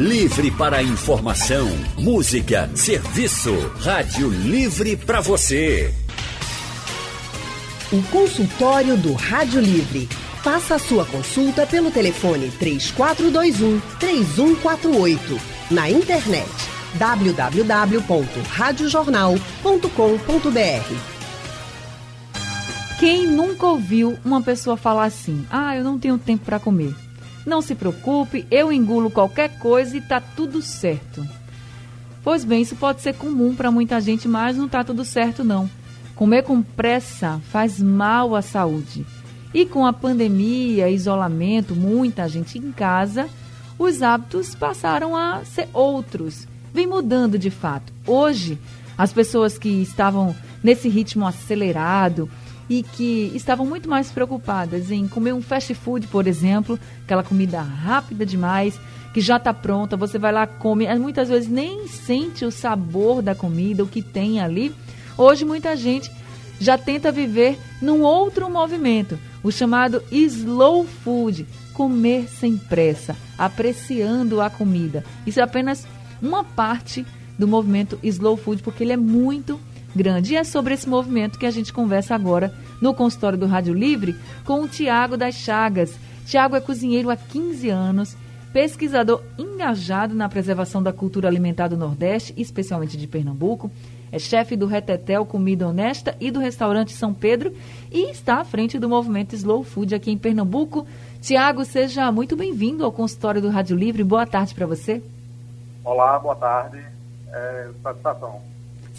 Livre para informação, música, serviço. Rádio Livre para você. O consultório do Rádio Livre. Faça a sua consulta pelo telefone 3421 3148. Na internet www.radiojornal.com.br. Quem nunca ouviu uma pessoa falar assim: "Ah, eu não tenho tempo para comer"? Não se preocupe, eu engulo qualquer coisa e tá tudo certo. Pois bem, isso pode ser comum para muita gente, mas não tá tudo certo não. Comer com pressa faz mal à saúde. E com a pandemia, isolamento, muita gente em casa, os hábitos passaram a ser outros. Vem mudando de fato. Hoje, as pessoas que estavam nesse ritmo acelerado, e que estavam muito mais preocupadas em comer um fast food, por exemplo, aquela comida rápida demais, que já está pronta, você vai lá, come, muitas vezes nem sente o sabor da comida, o que tem ali. Hoje muita gente já tenta viver num outro movimento, o chamado slow food, comer sem pressa, apreciando a comida. Isso é apenas uma parte do movimento slow food, porque ele é muito grande. E é sobre esse movimento que a gente conversa agora no consultório do Rádio Livre com o Tiago das Chagas. Tiago é cozinheiro há 15 anos, pesquisador engajado na preservação da cultura alimentar do Nordeste, especialmente de Pernambuco. É chefe do Retetel Comida Honesta e do restaurante São Pedro e está à frente do movimento Slow Food aqui em Pernambuco. Tiago, seja muito bem-vindo ao consultório do Rádio Livre. Boa tarde para você. Olá, boa tarde. É, satisfação.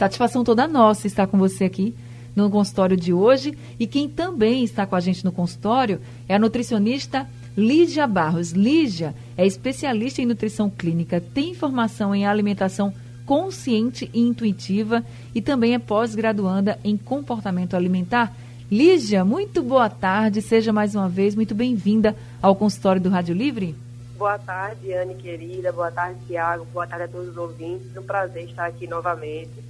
Satisfação toda nossa estar com você aqui no consultório de hoje. E quem também está com a gente no consultório é a nutricionista Lígia Barros. Lígia é especialista em nutrição clínica, tem formação em alimentação consciente e intuitiva e também é pós-graduanda em comportamento alimentar. Lígia, muito boa tarde, seja mais uma vez muito bem-vinda ao consultório do Rádio Livre. Boa tarde, Anne querida, boa tarde, Tiago, boa tarde a todos os ouvintes. É um prazer estar aqui novamente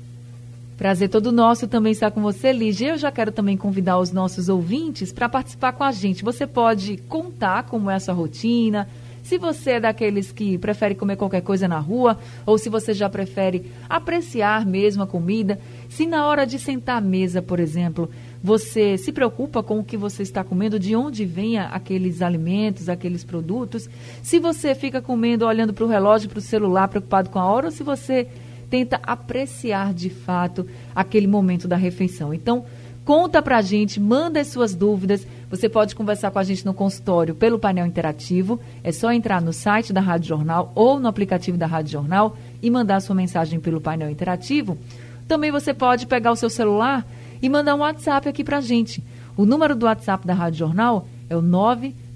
Prazer todo nosso também estar com você, Lígia. Eu já quero também convidar os nossos ouvintes para participar com a gente. Você pode contar como é a sua rotina, se você é daqueles que prefere comer qualquer coisa na rua, ou se você já prefere apreciar mesmo a comida, se na hora de sentar à mesa, por exemplo, você se preocupa com o que você está comendo, de onde vêm aqueles alimentos, aqueles produtos, se você fica comendo olhando para o relógio, para o celular, preocupado com a hora, ou se você tenta apreciar de fato aquele momento da refeição. Então, conta pra gente, manda as suas dúvidas. Você pode conversar com a gente no consultório pelo painel interativo. É só entrar no site da Rádio Jornal ou no aplicativo da Rádio Jornal e mandar sua mensagem pelo painel interativo. Também você pode pegar o seu celular e mandar um WhatsApp aqui pra gente. O número do WhatsApp da Rádio Jornal é o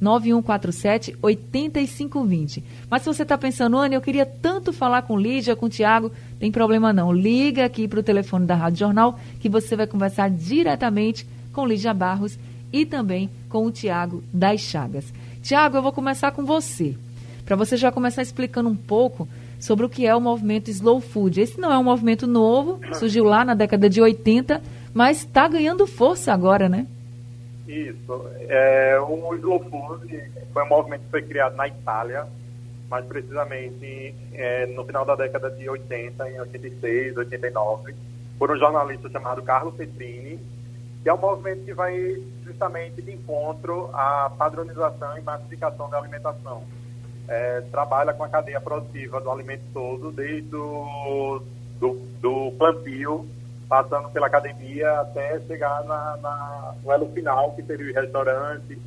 99147 8520. Mas se você está pensando, Anne, eu queria tanto falar com Lídia, com o Tiago, tem problema não. Liga aqui para o telefone da Rádio Jornal que você vai conversar diretamente com Lídia Barros e também com o Tiago das Chagas. Tiago, eu vou começar com você. Para você já começar explicando um pouco sobre o que é o movimento Slow Food. Esse não é um movimento novo, surgiu lá na década de 80, mas está ganhando força agora, né? Isso. É, o Slow Food foi um movimento que foi criado na Itália, mais precisamente é, no final da década de 80, em 86, 89, por um jornalista chamado Carlo Petrini, que é um movimento que vai justamente de encontro à padronização e massificação da alimentação. É, trabalha com a cadeia produtiva do alimento todo, desde o do, do plantio passando pela academia até chegar na, na, no elo final, que seria o restaurante.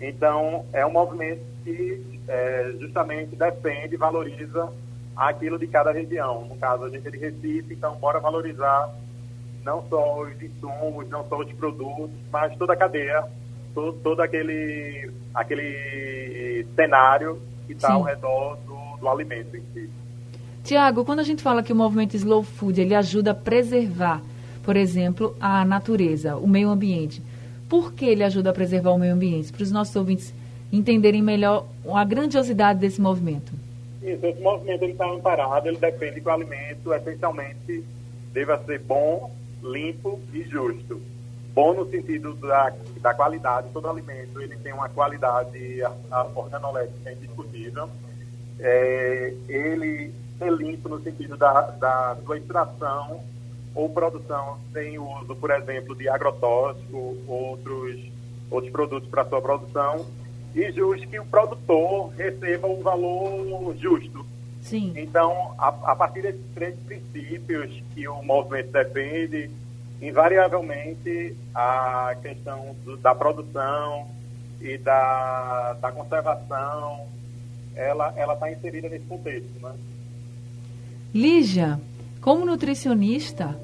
Então, é um movimento que é, justamente defende e valoriza aquilo de cada região. No caso, a gente é de Recife, então bora valorizar não só os insumos, não só os produtos, mas toda a cadeia, todo, todo aquele, aquele cenário que está ao redor do, do alimento em si. Tiago, quando a gente fala que o movimento Slow Food ele ajuda a preservar, por exemplo, a natureza, o meio ambiente, por que ele ajuda a preservar o meio ambiente? Para os nossos ouvintes entenderem melhor a grandiosidade desse movimento. Isso, esse movimento está amparado, ele depende que o alimento essencialmente deva ser bom, limpo e justo. Bom no sentido da, da qualidade, todo alimento ele tem uma qualidade organoléptica indiscutível é, ele ser limpo no sentido da, da sua extração ou produção sem uso, por exemplo, de agrotóxico, outros, outros produtos para sua produção, e justo que o produtor receba um valor justo. Sim. Então, a, a partir desses três princípios que o movimento defende, invariavelmente a questão do, da produção e da, da conservação, ela está inserida nesse contexto. Né? Lígia, como nutricionista,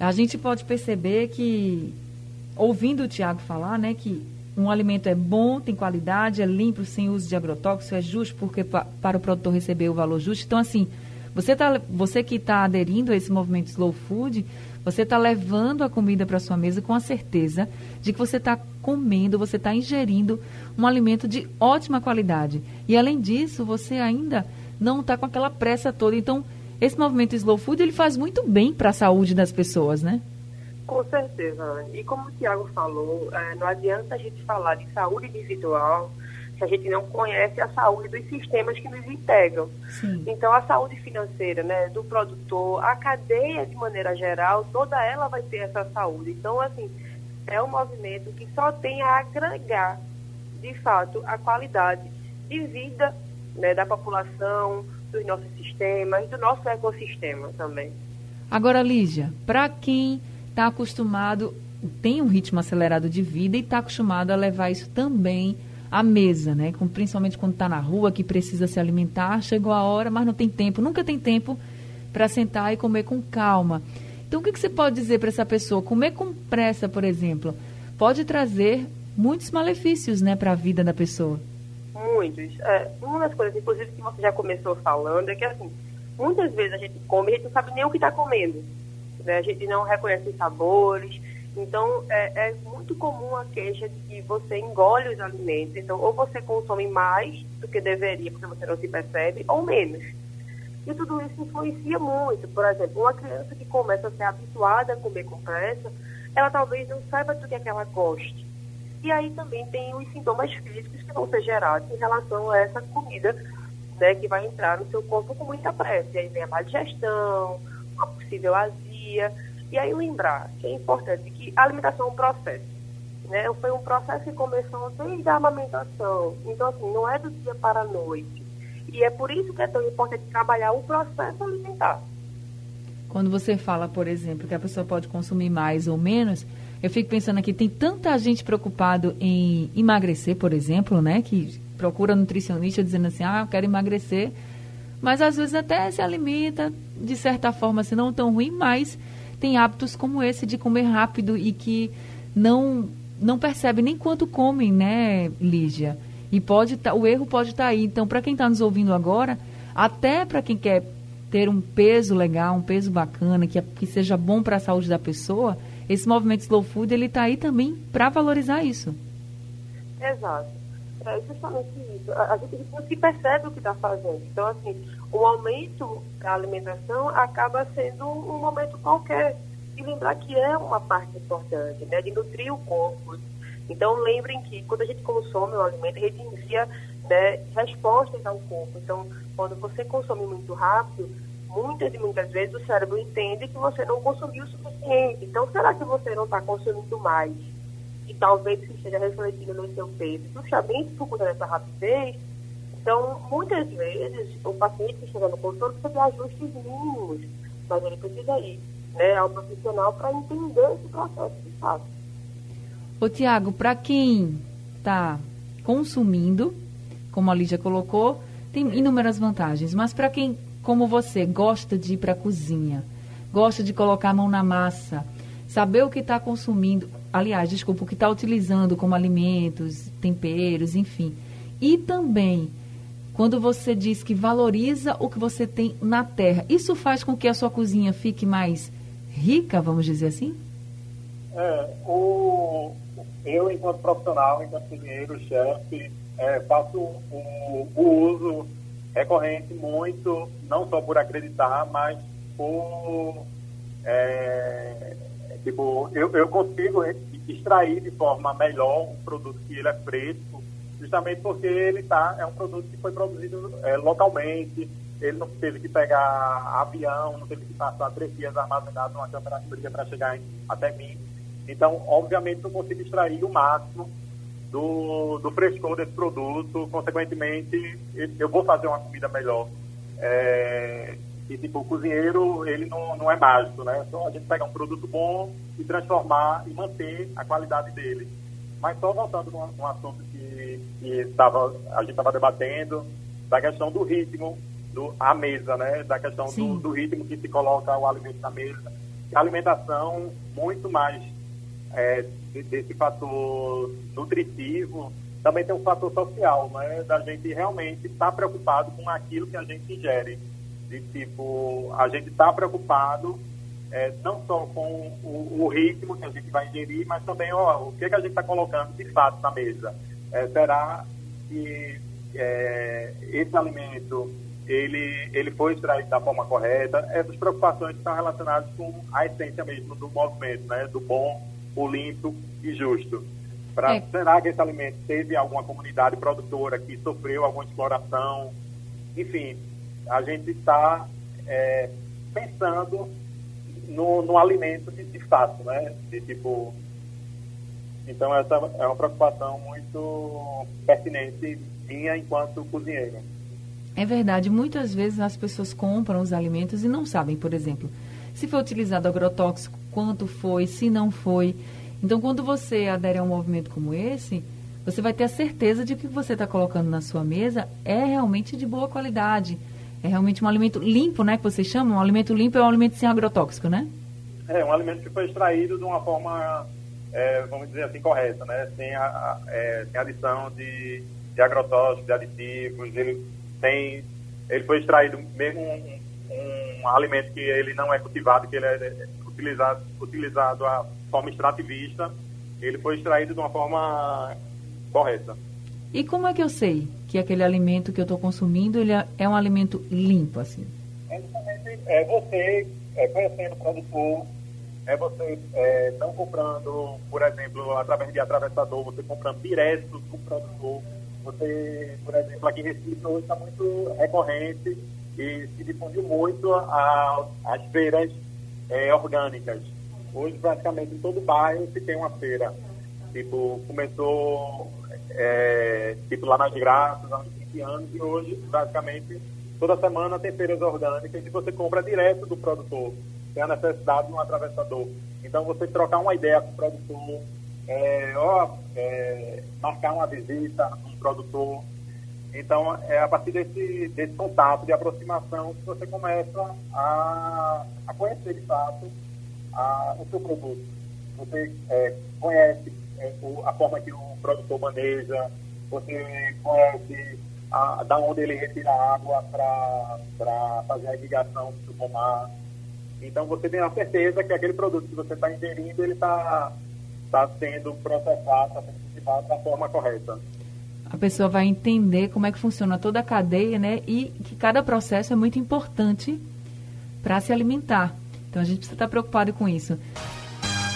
a gente pode perceber que, ouvindo o Tiago falar, né, que um alimento é bom, tem qualidade, é limpo, sem uso de agrotóxicos, é justo porque para o produtor receber o valor justo. Então, assim, você, tá, você que está aderindo a esse movimento slow food, você está levando a comida para sua mesa com a certeza de que você está comendo, você está ingerindo um alimento de ótima qualidade. E além disso, você ainda não está com aquela pressa toda. Então, esse movimento slow food ele faz muito bem para a saúde das pessoas, né? Com certeza, Anne. E como o Tiago falou, é, não adianta a gente falar de saúde individual se a gente não conhece a saúde dos sistemas que nos integram. Sim. Então, a saúde financeira né, do produtor, a cadeia de maneira geral, toda ela vai ter essa saúde. Então, assim, é um movimento que só tem a agregar, de fato, a qualidade de vida né, da população, dos nossos sistemas, do nosso ecossistema também. Agora, Lígia, para quem está acostumado, tem um ritmo acelerado de vida e está acostumado a levar isso também à mesa, né? Com, principalmente quando está na rua, que precisa se alimentar, chegou a hora, mas não tem tempo, nunca tem tempo para sentar e comer com calma. Então, o que, que você pode dizer para essa pessoa? Comer com pressa, por exemplo, pode trazer muitos malefícios, né, para a vida da pessoa. Muitos. É, uma das coisas, inclusive, que você já começou falando, é que, assim, muitas vezes a gente come e a gente não sabe nem o que está comendo. Né? A gente não reconhece os sabores. Então, é, é, muito comum a queixa de que você engole os alimentos. Então, ou você consome mais do que deveria, porque você não se percebe, ou menos. E tudo isso influencia muito. Por exemplo, uma criança que começa a ser habituada a comer com pressa, ela talvez não saiba do que é que ela goste. E aí também tem os sintomas físicos que vão ser gerados em relação a essa comida né, que vai entrar no seu corpo com muita pressa. E aí vem a má digestão, uma possível azia. E aí lembrar que é importante que a alimentação é um processo. Né? Foi um processo que começou desde a amamentação. Então, assim, não é do dia para a noite. E é por isso que é tão importante trabalhar o processo alimentar. Quando você fala, por exemplo, que a pessoa pode consumir mais ou menos, eu fico pensando aqui, tem tanta gente preocupado em emagrecer, por exemplo, né? Que procura nutricionista dizendo assim, ah, eu quero emagrecer. Mas às vezes até se alimenta de certa forma, se não tão ruim, mas tem hábitos como esse de comer rápido e que não não percebe nem quanto comem, né, Lígia? E pode tá, o erro pode estar tá aí. Então, para quem está nos ouvindo agora, até para quem quer ter um peso legal, um peso bacana, que, que seja bom para a saúde da pessoa, esse movimento Slow Food ele está aí também para valorizar isso. Exato. É justamente isso. A, gente não se percebe o que está fazendo. Então, assim, o aumento da alimentação acaba sendo um momento qualquer. E lembrar que é uma parte importante, né? De nutrir o corpo. Então, lembrem que quando a gente consome o alimento, a gente né, respostas ao corpo. Então, quando você consome muito rápido, muitas e muitas vezes o cérebro entende que você não consumiu o suficiente. Então, será que você não está consumindo mais? E talvez isso esteja refletindo no seu peso. Justamente por conta dessa rapidez, então, muitas vezes, o paciente que chega no consultório precisa de ajustes mínimos, mas ele precisa ir né, ao profissional para entender esse processo de fato. Ô, Tiago, para quem está consumindo, como a Lídia colocou, tem inúmeras vantagens, mas para quem como você gosta de ir para a cozinha, gosta de colocar a mão na massa, saber o que está consumindo, aliás, desculpa, o que está utilizando como alimentos, temperos, enfim. E também, quando você diz que valoriza o que você tem na terra, isso faz com que a sua cozinha fique mais rica, vamos dizer assim? É, o, eu, enquanto profissional, enquanto cozinheiro, chefe, é, faço o, o uso recorrente muito, não só por acreditar, mas por. É, tipo, eu, eu consigo extrair de forma melhor um produto que ele é fresco justamente porque ele tá, é um produto que foi produzido é, localmente, ele não teve que pegar avião, não teve que passar três dias armazenado numa câmara fria para chegar em, até mim. Então, obviamente, eu consigo extrair o máximo do, do frescor desse produto, consequentemente, eu vou fazer uma comida melhor. É, e, tipo, o cozinheiro, ele não, não é mágico, né? Só a gente pegar um produto bom e transformar e manter a qualidade dele. Mas só voltando num, num assunto que, que tava, a gente estava debatendo, da questão do ritmo, do, a mesa, né? Da questão do, do, ritmo que se coloca o alimento na mesa. A alimentação, muito mais é, desse fator nutritivo, também tem um fator social, né? Da gente realmente estar tá preocupado com aquilo que a gente ingere. De tipo, a gente está preocupado é, não só com o, o, ritmo que a gente vai ingerir, mas também ó, o que, que a gente está colocando de fato na mesa. É, será que é, esse alimento ele, ele foi extraído da forma correta? Essas preocupações estão relacionadas com a essência mesmo do movimento, né? do bom, limpo e justo. Pra, é. Será que esse alimento teve alguma comunidade produtora que sofreu alguma exploração? Enfim, a gente está é, pensando no, no alimento de, de fato, né? De tipo. Então, essa é uma preocupação muito pertinente minha enquanto cozinheiro. É verdade, muitas vezes as pessoas compram os alimentos e não sabem, por exemplo, se foi utilizado agrotóxico, quanto foi, se não foi. Então, quando você adere a um movimento como esse, você vai ter a certeza de que o que você está colocando na sua mesa é realmente de boa qualidade é realmente um alimento limpo, né? Que vocês chamam? Um alimento limpo é um alimento sem agrotóxico, né? É, um alimento que foi extraído de uma forma, é, vamos dizer assim, correta, né? Sem, a, é, sem adição de, de agrotóxicos, de aditivos. Ele, tem, ele foi extraído mesmo um, um, um alimento que ele não é cultivado, que ele é utilizado, utilizado a forma extrativista. Ele foi extraído de uma forma correta. E como é que eu sei que aquele alimento que eu estou consumindo ele é, é um alimento limpo, assim? É, é você é, conhecendo o produtor, é você é, não comprando, por exemplo, através de atravessador, você comprando direto do produtor. Você, por exemplo, aqui em Recife hoje está muito recorrente e se difundiu muito a, as feiras é, orgânicas. Hoje, praticamente, em todo bairro se tem uma feira. Tipo, começou é, tipo lá nas Graças, há uns 20 anos, e hoje, basicamente, toda semana tem feiras orgânicas e você compra direto do produtor, sem a necessidade de um atravessador. Então, você trocar uma ideia com o produtor, é, é, marcar uma visita com o produtor. Então, é a partir desse, desse contato, de aproximação, que você começa a, a conhecer, de fato, a, o seu produto. Você é, conhece é, a forma que o produtor maneja, você conhece a, da onde ele retira a água para fazer a irrigação do pomar. Então você tem a certeza que aquele produto que você está ingerindo, ele está tá sendo processado, está sendo cultivado da forma correta. A pessoa vai entender como é que funciona toda a cadeia, né? E que cada processo é muito importante para se alimentar. Então a gente precisa estar preocupado com isso.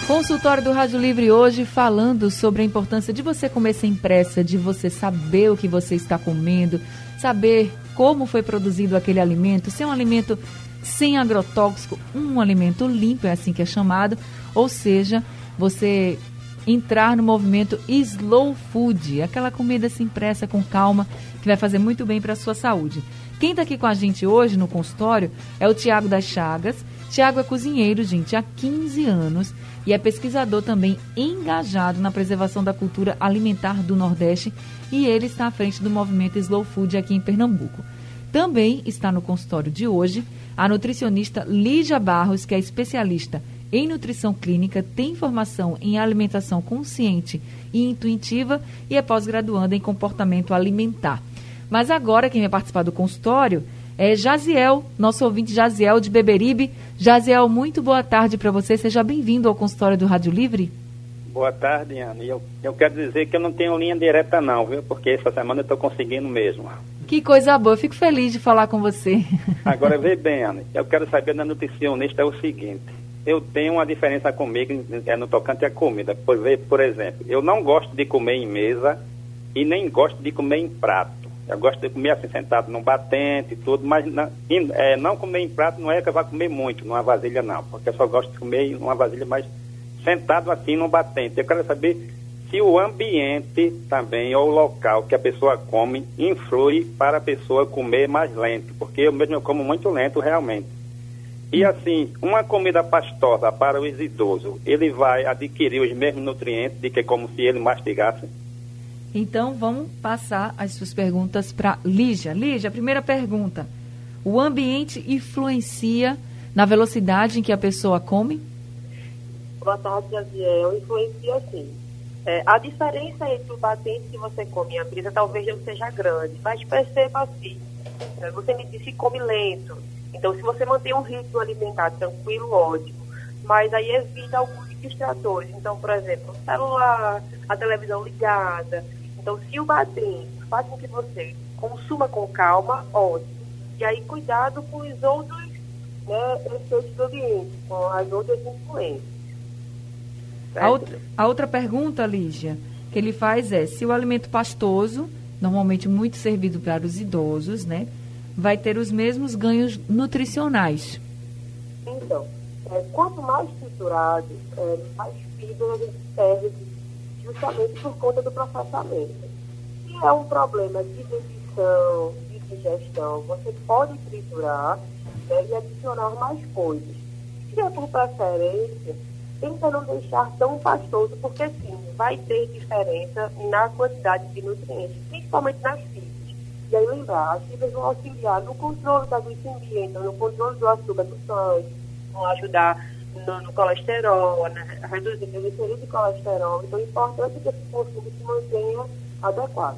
Consultório do Rádio Livre hoje falando sobre a importância de você comer sem pressa, de você saber o que você está comendo, saber como foi produzido aquele alimento, se é um alimento sem agrotóxico, um alimento limpo, é assim que é chamado, ou seja, você entrar no movimento slow food, aquela comida sem pressa, com calma, que vai fazer muito bem para a sua saúde. Quem está aqui com a gente hoje no consultório é o Tiago das Chagas. Tiago é cozinheiro, gente, há 15 anos e é pesquisador também engajado na preservação da cultura alimentar do Nordeste e ele está à frente do movimento Slow Food aqui em Pernambuco. Também está no consultório de hoje a nutricionista Lígia Barros, que é especialista em nutrição clínica, tem formação em alimentação consciente e intuitiva e é pós-graduanda em comportamento alimentar. Mas agora quem vai participar do consultório é Jaziel, nosso ouvinte Jaziel de Beberibe. Jaziel, muito boa tarde para você. Seja bem-vindo ao consultório do Rádio Livre. Boa tarde, Ana. Eu, eu quero dizer que eu não tenho linha direta não, viu? Porque essa semana eu estou conseguindo mesmo. Que coisa boa, eu fico feliz de falar com você. Agora, vê bem, Ana, eu quero saber da nutricionista é o seguinte. Eu tenho uma diferença comigo é, no tocante à comida. Por, por exemplo, eu não gosto de comer em mesa e nem gosto de comer em prato. Eu gosto de comer assim, sentado num batente e tudo, mas não, é, não comer em prato não é que eu vá comer muito numa vasilha, não, porque eu só gosto de comer numa vasilha mais sentado assim num batente. Eu quero saber se o ambiente também, ou o local que a pessoa come, influi para a pessoa comer mais lento, porque eu mesmo eu como muito lento realmente. E assim, uma comida pastosa para os idosos, ele vai adquirir os mesmos nutrientes de que como se ele mastigasse? Então, vamos passar as suas perguntas para Lígia. Lígia, primeira pergunta. O ambiente influencia na velocidade em que a pessoa come? Boa tarde, Javier. Influencia sim. É, a diferença entre o batente que você come e a brisa talvez não seja grande, mas perceba assim. É, você me disse que come lento. Então, se você mantém um ritmo alimentar tranquilo, ótimo. Mas aí evita alguns distratores. Então, por exemplo, o celular, a televisão ligada, então, se o batente faz com que você consuma com calma, ótimo. E aí, cuidado com os outros né, efeitos do ambiente, com as outras influências. A outra, a outra pergunta, Lígia, que ele faz é se o alimento pastoso, normalmente muito servido para os idosos, né, vai ter os mesmos ganhos nutricionais. Então, é, quanto mais triturado, é, mais fibra a gente perde justamente por conta do processamento. Se é um problema de dentição, de digestão, você pode triturar né, e adicionar mais coisas. Se é por preferência, tenta não deixar tão pastoso, porque sim, vai ter diferença na quantidade de nutrientes, principalmente nas fibras. E aí lembrar, as fibras vão auxiliar no controle da glicemia, então no controle do açúcar do sangue, vão ajudar no, no colesterol, né, reduzir o triglicerídeos de colesterol. Então é importante que esse consumo se mantenha adequado.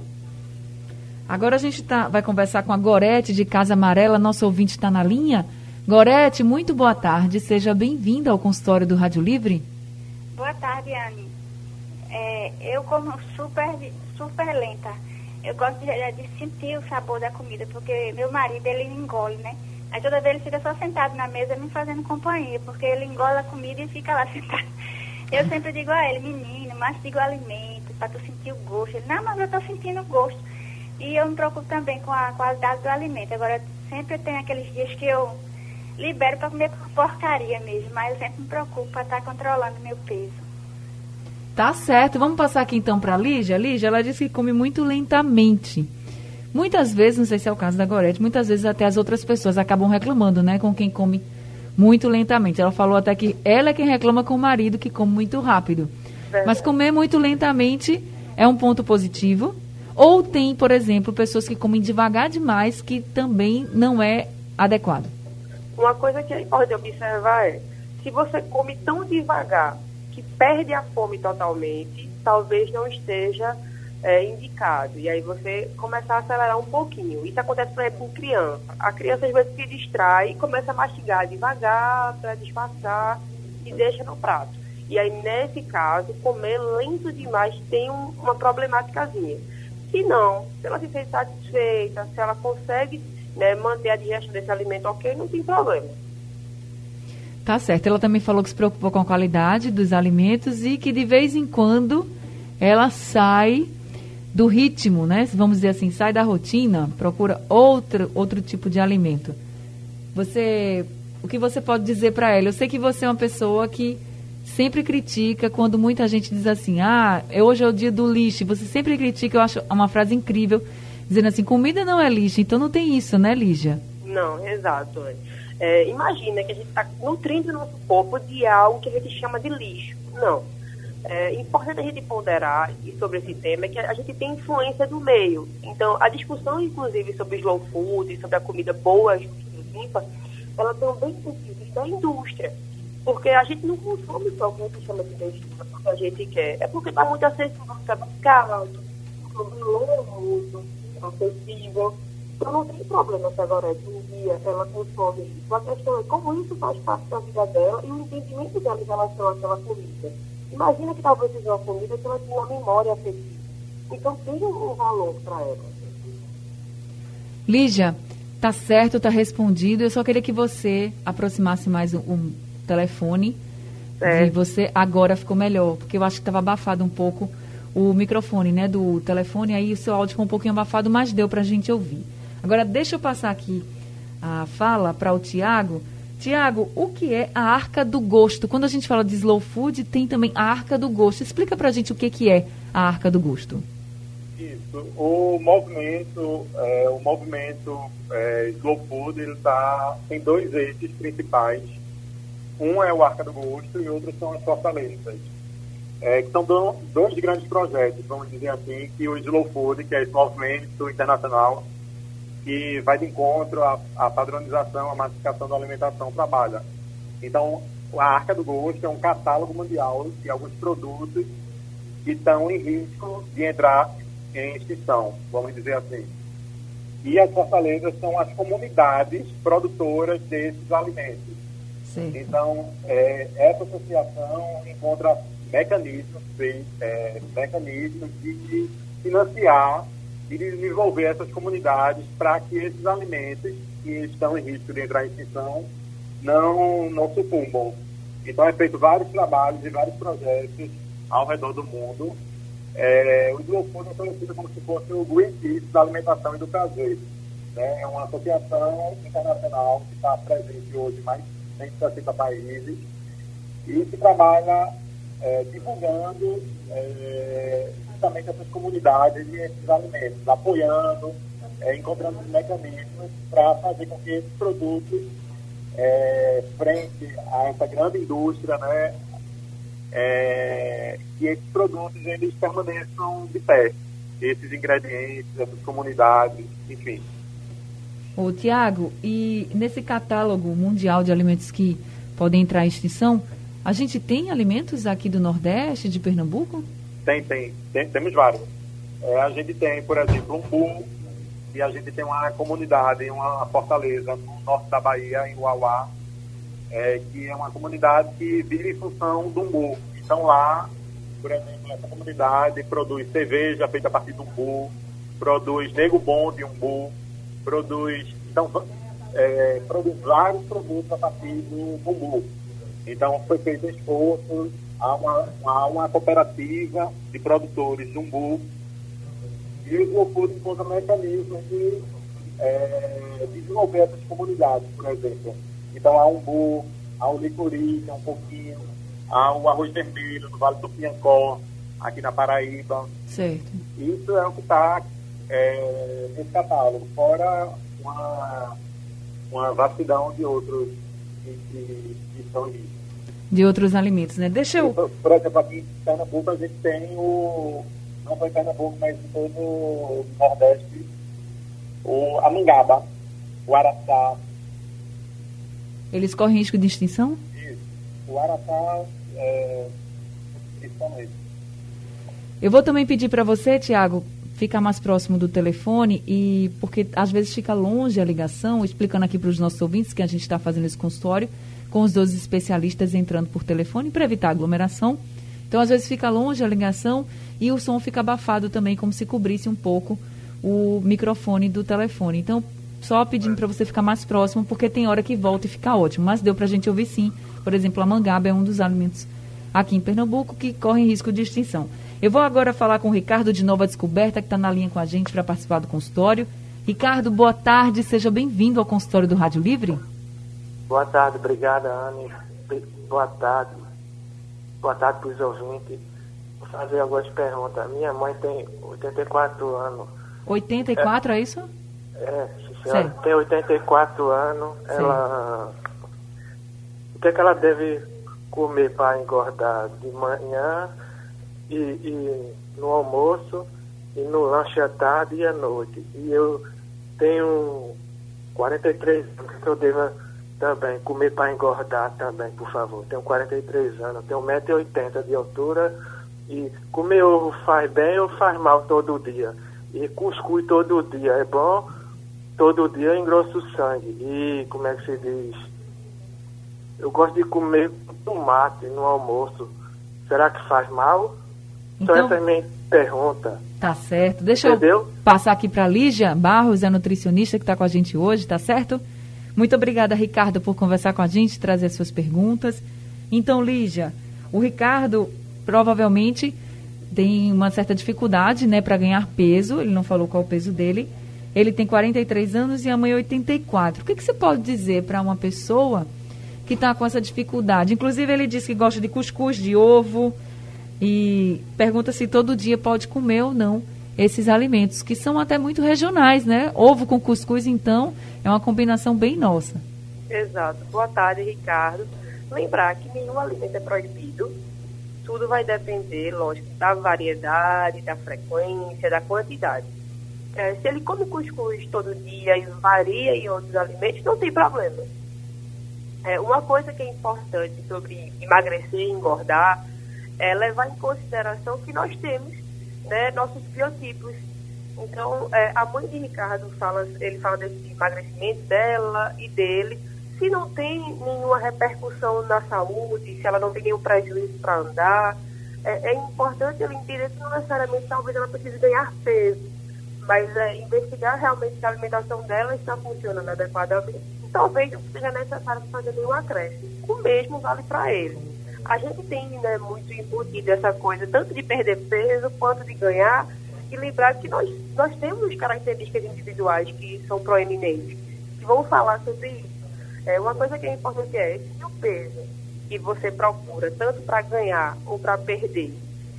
Agora a gente tá, vai conversar com a Gorete de Casa Amarela, nosso ouvinte está na linha. Gorete, muito boa tarde, seja bem-vinda ao consultório do Rádio Livre. Boa tarde, Anne. É, eu como super, super lenta. Eu gosto de, de sentir o sabor da comida, porque meu marido, ele engole, né? Aí toda vez ele fica só sentado na mesa me fazendo companhia, porque ele engola a comida e fica lá sentado. Eu sempre digo a ele, menino, mastiga o alimento, para tu sentir o gosto. Ele, não, mas eu estou sentindo o gosto. E eu me preocupo também com a qualidade do alimento. Agora, sempre tem aqueles dias que eu libero para comer porcaria mesmo, mas eu sempre me preocupo para estar tá controlando meu peso. Tá certo. Vamos passar aqui então para a Lígia. Lígia, ela disse que come muito lentamente. Muitas vezes, não sei se é o caso da Gorete, muitas vezes até as outras pessoas acabam reclamando, né, com quem come muito lentamente. Ela falou até que ela é quem reclama com o marido que come muito rápido. Verdade. Mas comer muito lentamente é um ponto positivo. Ou tem, por exemplo, pessoas que comem devagar demais, que também não é adequado. Uma coisa que é importante observar é, se você come tão devagar que perde a fome totalmente, talvez não esteja é, indicado. E aí você começar a acelerar um pouquinho. Isso acontece, por exemplo, com criança. A criança às vezes se distrai e começa a mastigar devagar para disfarçar e deixa no prato. E aí, nesse caso, comer lento demais tem um, uma problemáticazinha. Se não, se ela se sente satisfeita, se ela consegue né, manter a digestão desse alimento ok, não tem problema. Tá certo. Ela também falou que se preocupou com a qualidade dos alimentos e que de vez em quando ela sai do ritmo, né? Vamos dizer assim, sai da rotina, procura outro, outro tipo de alimento. Você, o que você pode dizer para ela? Eu sei que você é uma pessoa que sempre critica quando muita gente diz assim, ah, hoje é o dia do lixo. Você sempre critica, eu acho uma frase incrível, dizendo assim, comida não é lixo, então não tem isso, né, Lígia? Não, exato. É, imagina que a gente está nutrindo o nosso corpo de algo que a gente chama de lixo. Não é importante a gente ponderar sobre esse tema é que a gente tem influência do meio. Então, a discussão, inclusive, sobre slow food, sobre a comida boa, limpa, ela também precisa da indústria. Porque a gente não consome só o que chama de besteira, porque a gente quer. É porque está muito acessível no supermercado, muito acessível. Então, não tem problema se agora, um dia, ela consome isso. A questão é como isso faz parte da vida dela e o entendimento dela em relação àquela comida. Imagina que talvez seja uma comida que ela tenha uma memória afetiva. Então tem um valor para ela. Lígia, tá certo, tá respondido. Eu só queria que você aproximasse mais um, um telefone. É. E você agora ficou melhor, porque eu acho que estava abafado um pouco o microfone né, do telefone, aí o seu áudio ficou um pouquinho abafado, mas deu para a gente ouvir. Agora, deixa eu passar aqui a fala para o Tiago. Tiago, o que é a arca do gosto? Quando a gente fala de slow food, tem também a arca do gosto. Explica para a gente o que, que é a arca do gosto. Isso. O movimento, é, o movimento é, slow food, ele tá, tem dois eixos principais. Um é o Arca do Gosto e outro são as fortalezas é, que são dois grandes projetos, vamos dizer assim, que o Slow Food, que é esse movimento internacional que vai de encontro à, à padronização, à massificação da alimentação, trabalha. Então, a Arca do Gosto é um catálogo mundial de alguns produtos que estão em risco de entrar em extinção, vamos dizer assim. E as fortalezas são as comunidades produtoras desses alimentos. Sim. Então, é, essa associação encontra mecanismos, é, mecanismos de financiar e desenvolver essas comunidades para que esses alimentos que estão em risco de entrar em extinção não, não sucumbam. Então, é feito vários trabalhos e vários projetos ao redor do mundo. É, o Slow Food é conhecido como se fosse o Greenpeace da alimentação e do prazer. Né? É uma associação internacional que está presente hoje em mais de 160 países e que trabalha é, divulgando é, justamente essas comunidades e esses alimentos, apoiando, é, encontrando mecanismos para fazer com que esses produtos, é, frente a essa grande indústria, né, é, que esses produtos eles permaneçam de pé, esses ingredientes, essas comunidades, enfim. Ô, Tiago, e nesse catálogo mundial de alimentos que podem entrar em extinção, a gente tem alimentos aqui do Nordeste, de Pernambuco? Tem, tem. tem temos vários. É, a gente tem, por exemplo, um bu, e a gente tem uma comunidade, uma fortaleza no norte da Bahia, em Uauá, é, que é uma comunidade que vive em função do umbu. Então lá, por exemplo, essa comunidade produz cerveja feita a partir do umbu, produz nego bom de umbu, produz, então, é, produz vários produtos a partir do umbu. Então, foi feito esforço, há uma, há uma cooperativa de produtores de umbu, e o Slow encontra mecanismos de é, desenvolver essas comunidades, por exemplo. Então, há umbu, há o licorice, há um pouquinho, há o arroz vermelho no Vale do Piancó, aqui na Paraíba. Certo. Isso é o que está é, nesse catálogo, fora uma, uma vastidão de outros que, que, que isso de outros alimentos, né? Deixa eu. Por exemplo, aqui em Pernambuco a gente tem o. Não foi em Pernambuco, mas em todo o Nordeste, o a mingaba, o araçá. Eles correm risco de extinção? Isso. O araçá é, principalmente. Eu vou também pedir para você, Tiago, ficar mais próximo do telefone e porque às vezes fica longe a ligação, explicando aqui para os nossos ouvintes que a gente está fazendo esse consultório com os dois especialistas entrando por telefone para evitar aglomeração. Então, às vezes fica longe a ligação e o som fica abafado também, como se cobrisse um pouco o microfone do telefone. Então, só pedindo para você ficar mais próximo, porque tem hora que volta e fica ótimo. Mas deu para a gente ouvir sim. Por exemplo, a mangaba é um dos alimentos aqui em Pernambuco que correm risco de extinção. Eu vou agora falar com o Ricardo de Nova Descoberta, que está na linha com a gente para participar do consultório. Ricardo, boa tarde, seja bem-vindo ao consultório do Rádio Livre. Boa tarde, obrigada, Anne. Boa tarde. Boa tarde para os ouvintes. Vou fazer algumas perguntas. Minha mãe tem 84 anos. 84, é, é isso? É, senhora. Tem 84 anos. Ela. O que, é que ela deve comer para engordar de manhã e, e no almoço e no lanche à tarde e à noite? E eu tenho 43 anos que eu devo também, comer para engordar também, por favor. Tenho 43 anos, tenho 1,80m de altura e comer ovo faz bem ou faz mal todo dia. E cuscuz todo dia é bom, todo dia engrossa o sangue. E como é que se diz? Eu gosto de comer tomate no almoço. Será que faz mal? Então, então essa é minha pergunta. Tá certo. Deixa Entendeu? eu passar aqui para Lígia Barros, a nutricionista que está com a gente hoje, tá certo? Muito obrigada, Ricardo, por conversar com a gente, trazer as suas perguntas. Então, Lígia, o Ricardo provavelmente tem uma certa dificuldade, né, para ganhar peso. Ele não falou qual o peso dele. Ele tem 43 anos e a mãe 84. O que, que você pode dizer para uma pessoa que está com essa dificuldade? Inclusive, ele disse que gosta de cuscuz, de ovo e pergunta se todo dia pode comer ou não esses alimentos, que são até muito regionais, né? Ovo com cuscuz, então, é uma combinação bem nossa. Exato. Boa tarde, Ricardo. Lembrar que nenhum alimento é proibido. Tudo vai depender, lógico, da variedade, da frequência, da quantidade. É, se ele come cuscuz todo dia e varia em outros alimentos, não tem problema. É, uma coisa que é importante sobre emagrecer e engordar é levar em consideração que nós temos né, nossos biotipos. Então, é, a mãe de Ricardo fala, ele fala desse emagrecimento dela e dele. Se não tem nenhuma repercussão na saúde, se ela não tem nenhum prejuízo para andar, é, é, importante ele entender que não necessariamente talvez ela precise ganhar peso, mas é, investigar realmente se a alimentação dela está funcionando adequadamente. Talvez não seja necessário fazer nenhum acréscimo. O mesmo vale para ele a gente tem né, muito embutido essa coisa, tanto de perder peso quanto de ganhar, e lembrar que nós, nós temos características individuais que são proeminentes, que vão falar sobre isso. É, uma coisa que é importante é se o peso que você procura, tanto para ganhar ou para perder,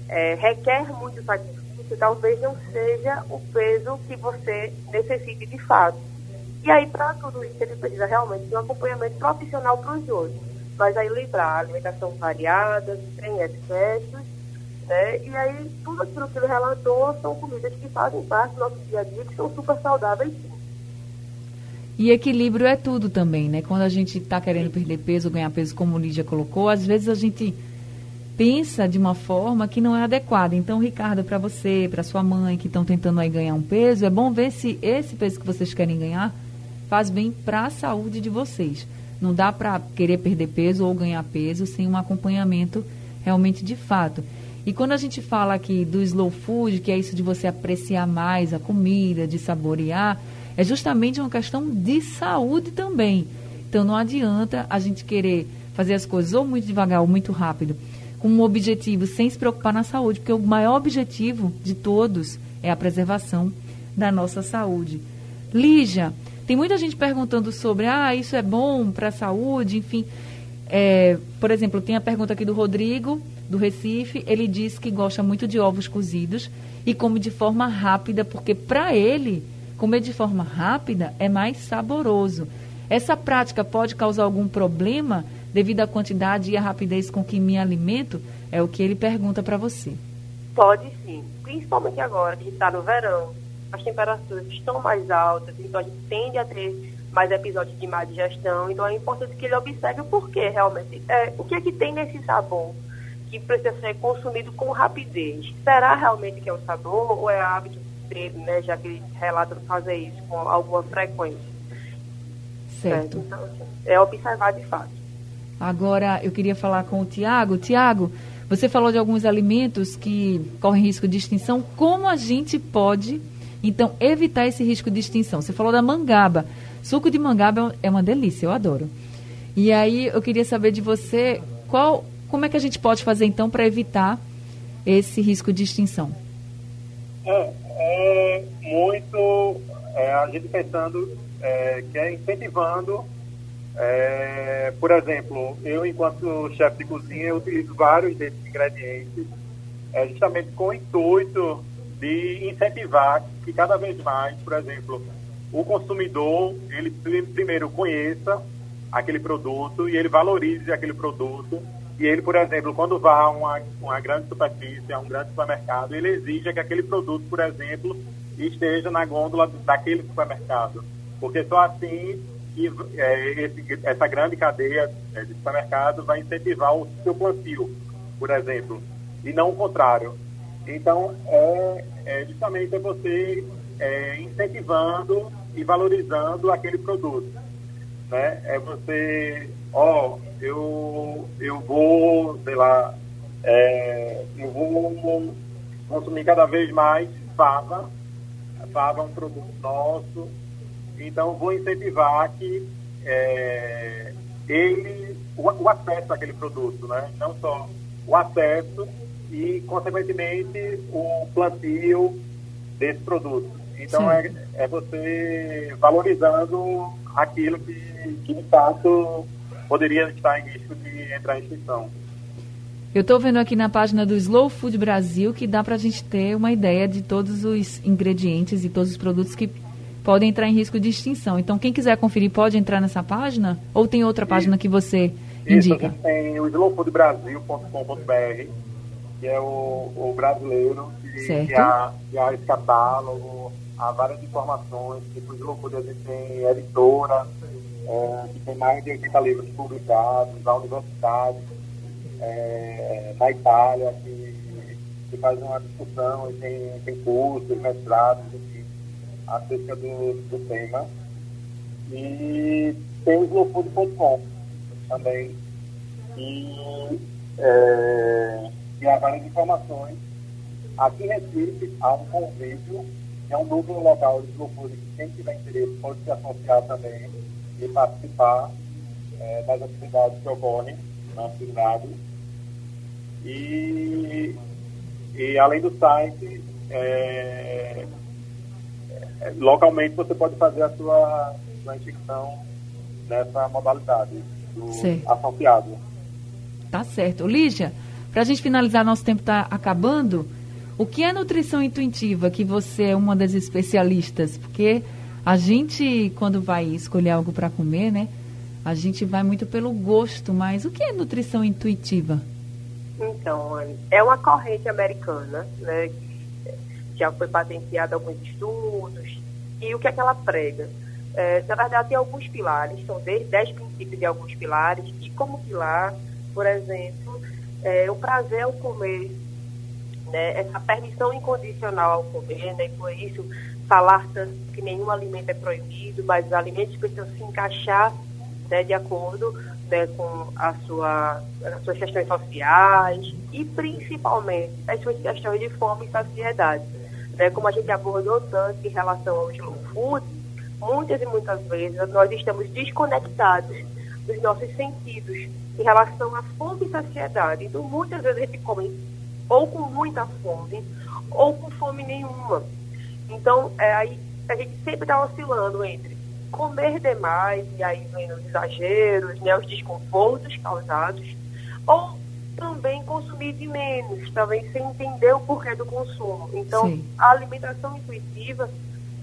é, requer muito sacrifício, talvez não seja o peso que você necessite de fato. E aí, para tudo isso, ele precisa realmente de um acompanhamento profissional para os outros mas aí lembrar, alimentação variada, sem excessos, né? E aí tudo aquilo que ele relatou são comidas que fazem parte do nosso dia a dia, que são super saudáveis sim. E equilíbrio é tudo também, né? Quando a gente está querendo perder peso, ganhar peso, como Lídia colocou, às vezes a gente pensa de uma forma que não é adequada. Então, Ricardo, para você, para sua mãe que estão tentando aí ganhar um peso, é bom ver se esse peso que vocês querem ganhar faz bem para a saúde de vocês. Não dá para querer perder peso ou ganhar peso sem um acompanhamento realmente de fato. E quando a gente fala aqui do slow food, que é isso de você apreciar mais a comida, de saborear, é justamente uma questão de saúde também. Então não adianta a gente querer fazer as coisas ou muito devagar ou muito rápido, com um objetivo sem se preocupar na saúde, porque o maior objetivo de todos é a preservação da nossa saúde. Lígia, tem muita gente perguntando sobre, ah, isso é bom para a saúde, enfim. É, por exemplo, tem a pergunta aqui do Rodrigo, do Recife. Ele diz que gosta muito de ovos cozidos e come de forma rápida, porque para ele, comer de forma rápida é mais saboroso. Essa prática pode causar algum problema devido à quantidade e à rapidez com que me alimento? É o que ele pergunta para você. Pode sim, principalmente agora que está no verão as temperaturas estão mais altas, então a gente tende a ter mais episódios de má digestão. Então é importante que ele observe o porquê realmente. É, o que é que tem nesse sabor que precisa ser consumido com rapidez? Será realmente que é o sabor ou é hábito dele, né? Já que ele relata fazer isso com alguma frequência. Certo. Então, assim, é observar de fato. Agora eu queria falar com o Tiago. Tiago, você falou de alguns alimentos que correm risco de extinção. Como a gente pode então, evitar esse risco de extinção. Você falou da mangaba. Suco de mangaba é uma delícia, eu adoro. E aí eu queria saber de você qual, como é que a gente pode fazer então para evitar esse risco de extinção? É, é muito é, a gente pensando é, que é incentivando, é, por exemplo, eu enquanto chefe de cozinha eu utilizo vários desses ingredientes é, justamente com o intuito de incentivar que cada vez mais, por exemplo, o consumidor, ele primeiro conheça aquele produto e ele valorize aquele produto. E ele, por exemplo, quando vá a uma, uma grande superfície, a um grande supermercado, ele exija que aquele produto, por exemplo, esteja na gôndola daquele supermercado. Porque só assim que é, esse, essa grande cadeia é, de supermercado vai incentivar o seu plantio, por exemplo, e não o contrário. Então, é, é justamente é você é, incentivando e valorizando aquele produto. Né? É você, ó, eu, eu vou, sei lá, é, eu vou consumir cada vez mais fava. Fava é um produto nosso. Então, vou incentivar que é, ele, o, o acesso àquele produto, né? Não só o acesso e, consequentemente, o plantio desse produto. Então, é, é, você valorizando aquilo que, que, de fato, poderia estar em risco de entrar em extinção. Eu estou vendo aqui na página do Slow Food Brasil que dá para a gente ter uma ideia de todos os ingredientes e todos os produtos que podem entrar em risco de extinção. Então, quem quiser conferir pode entrar nessa página? Ou tem outra página que você indica? Isso, tem o slowfoodbrasil.com.br, que é o, o brasileiro, que, que, há, que há esse catálogo, há várias informações, tipo Slow Food a gente tem editora, é, que tem mais de 80 livros publicados, da universidade, é, na Itália, que, que faz uma discussão e tem, tem cursos, mestrados, enfim, acerca do, do tema. E tem o slowfood.com também, e, é, que há várias informações. Aqui em Recife há um convívio, é um núcleo local de Food, que quem tiver interesse pode se associar também e participar é, das atividades que ocorrem na cidade. E, e além do site, é, é, localmente você pode fazer a sua, sua inscrição nessa modalidade do certo. associado. Tá certo. Lígia, para a gente finalizar, nosso tempo está acabando. O que é nutrição intuitiva, que você é uma das especialistas? Porque a gente, quando vai escolher algo para comer, né? A gente vai muito pelo gosto, mas o que é nutrição intuitiva? Então, é uma corrente americana, né? Já foi patenteada alguns estudos. E o que é que ela prega? É, na verdade, tem alguns pilares, são 10 princípios de alguns pilares, e como pilar, por exemplo, é, o prazer ao comer, né? essa permissão incondicional ao comer, né? e por isso falar tanto que nenhum alimento é proibido, mas os alimentos precisam se encaixar né, de acordo né, com a sua, as suas questões sociais e principalmente as suas questões de fome e saciedade. Né, como a gente abordou tanto em relação ao slow food, muitas e muitas vezes nós estamos desconectados dos nossos sentidos em relação à fome e saciedade. Então, muitas vezes a gente come ou com muita fome ou com fome nenhuma. Então, é, aí a gente sempre está oscilando entre comer demais, e aí vem os exageros, né, os desconfortos causados, ou também consumir de menos, também sem entender o porquê do consumo. Então, Sim. a alimentação intuitiva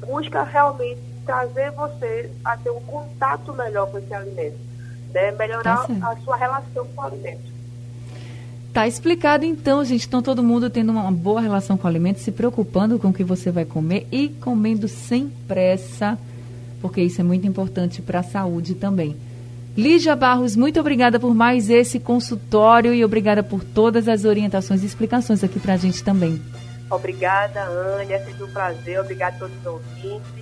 busca realmente trazer você a ter um contato melhor com esse alimento, né? melhorar tá a sua relação com o alimento. Tá explicado então, gente. Então todo mundo tendo uma boa relação com o alimento, se preocupando com o que você vai comer e comendo sem pressa porque isso é muito importante para a saúde também. Lígia Barros, muito obrigada por mais esse consultório e obrigada por todas as orientações e explicações aqui para a gente também. Obrigada, Ania. É sempre um prazer. Obrigada a todos os ouvintes.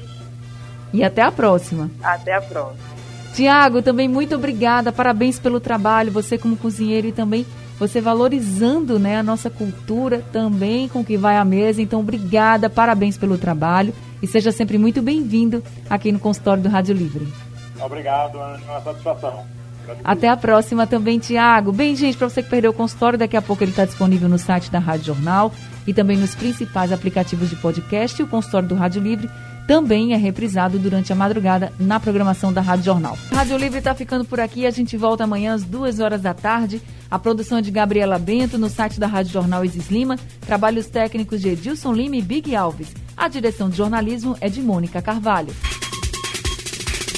E até a próxima. Até a próxima. Tiago, também muito obrigada. Parabéns pelo trabalho. Você como cozinheiro e também você valorizando né, a nossa cultura também com o que vai à mesa. Então, obrigada. Parabéns pelo trabalho e seja sempre muito bem-vindo aqui no consultório do Rádio Livre. Obrigado, Ana, uma satisfação. Até a próxima também, Tiago. Bem, gente, para você que perdeu o consultório, daqui a pouco ele está disponível no site da Rádio Jornal e também nos principais aplicativos de podcast. E o consultório do Rádio Livre também é reprisado durante a madrugada na programação da Rádio Jornal. Rádio Livre está ficando por aqui. A gente volta amanhã às duas horas da tarde. A produção é de Gabriela Bento no site da Rádio Jornal Isis Lima. Trabalhos técnicos de Edilson Lima e Big Alves. A direção de jornalismo é de Mônica Carvalho.